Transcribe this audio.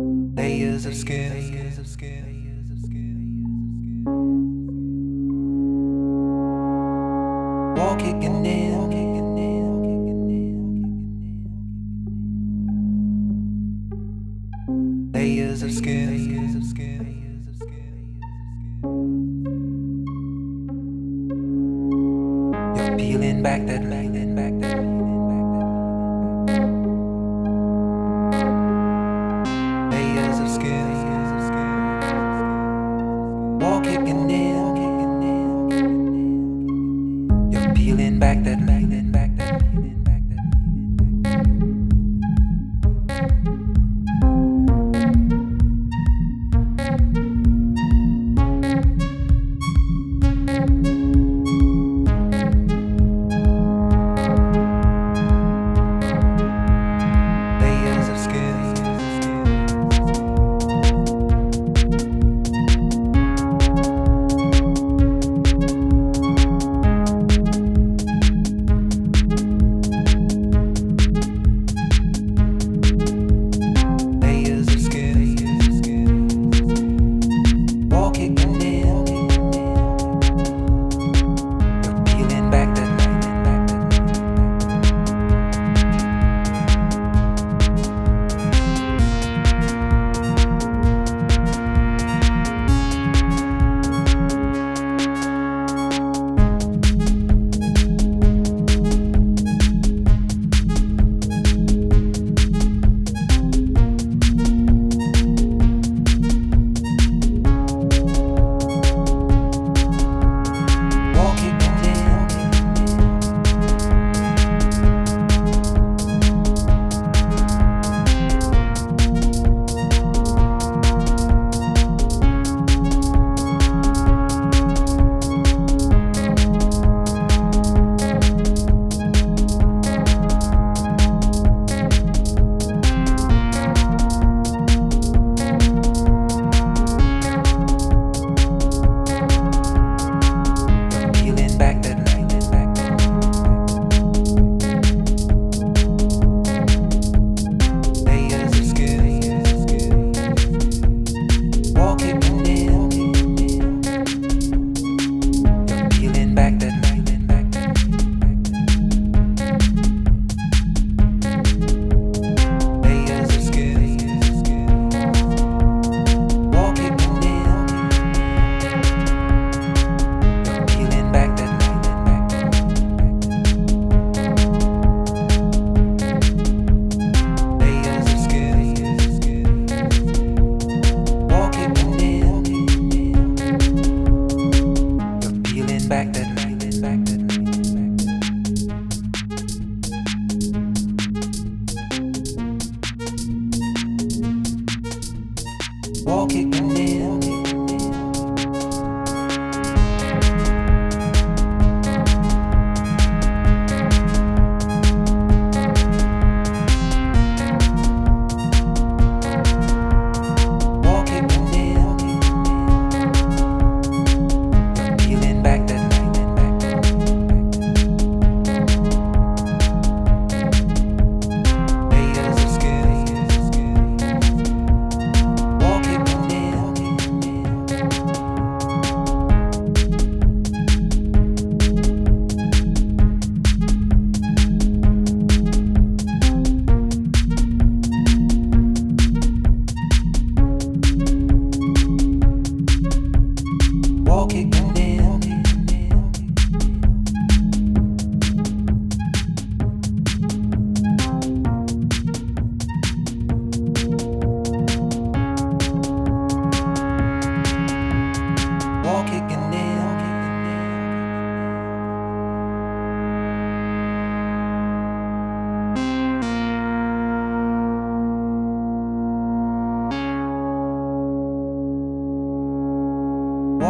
Layers of skin. Layers of in. Layers of skin. You're peeling back that, back back.